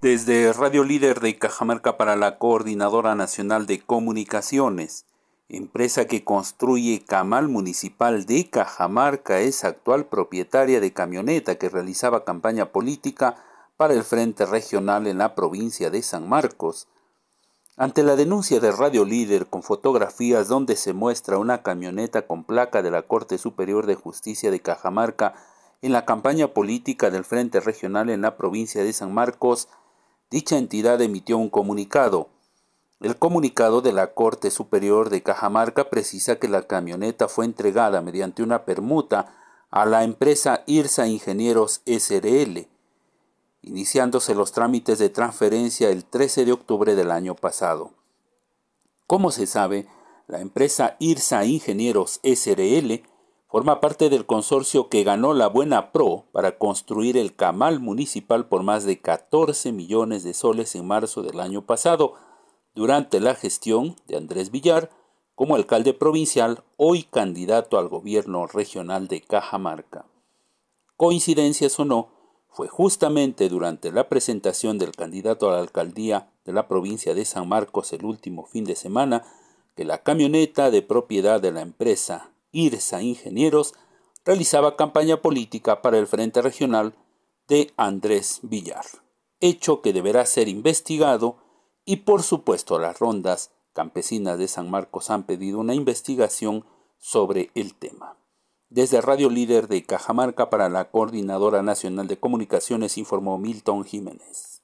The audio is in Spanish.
Desde Radio Líder de Cajamarca para la Coordinadora Nacional de Comunicaciones, empresa que construye Camal Municipal de Cajamarca, es actual propietaria de camioneta que realizaba campaña política para el Frente Regional en la provincia de San Marcos. Ante la denuncia de Radio Líder con fotografías donde se muestra una camioneta con placa de la Corte Superior de Justicia de Cajamarca en la campaña política del Frente Regional en la provincia de San Marcos, dicha entidad emitió un comunicado. El comunicado de la Corte Superior de Cajamarca precisa que la camioneta fue entregada mediante una permuta a la empresa IRSA Ingenieros SRL, iniciándose los trámites de transferencia el 13 de octubre del año pasado. Como se sabe, la empresa IRSA Ingenieros SRL Forma parte del consorcio que ganó la Buena Pro para construir el camal municipal por más de 14 millones de soles en marzo del año pasado, durante la gestión de Andrés Villar como alcalde provincial, hoy candidato al gobierno regional de Cajamarca. Coincidencias o no, fue justamente durante la presentación del candidato a la alcaldía de la provincia de San Marcos el último fin de semana que la camioneta de propiedad de la empresa IRSA Ingenieros realizaba campaña política para el Frente Regional de Andrés Villar, hecho que deberá ser investigado y por supuesto las rondas campesinas de San Marcos han pedido una investigación sobre el tema. Desde Radio Líder de Cajamarca para la Coordinadora Nacional de Comunicaciones informó Milton Jiménez.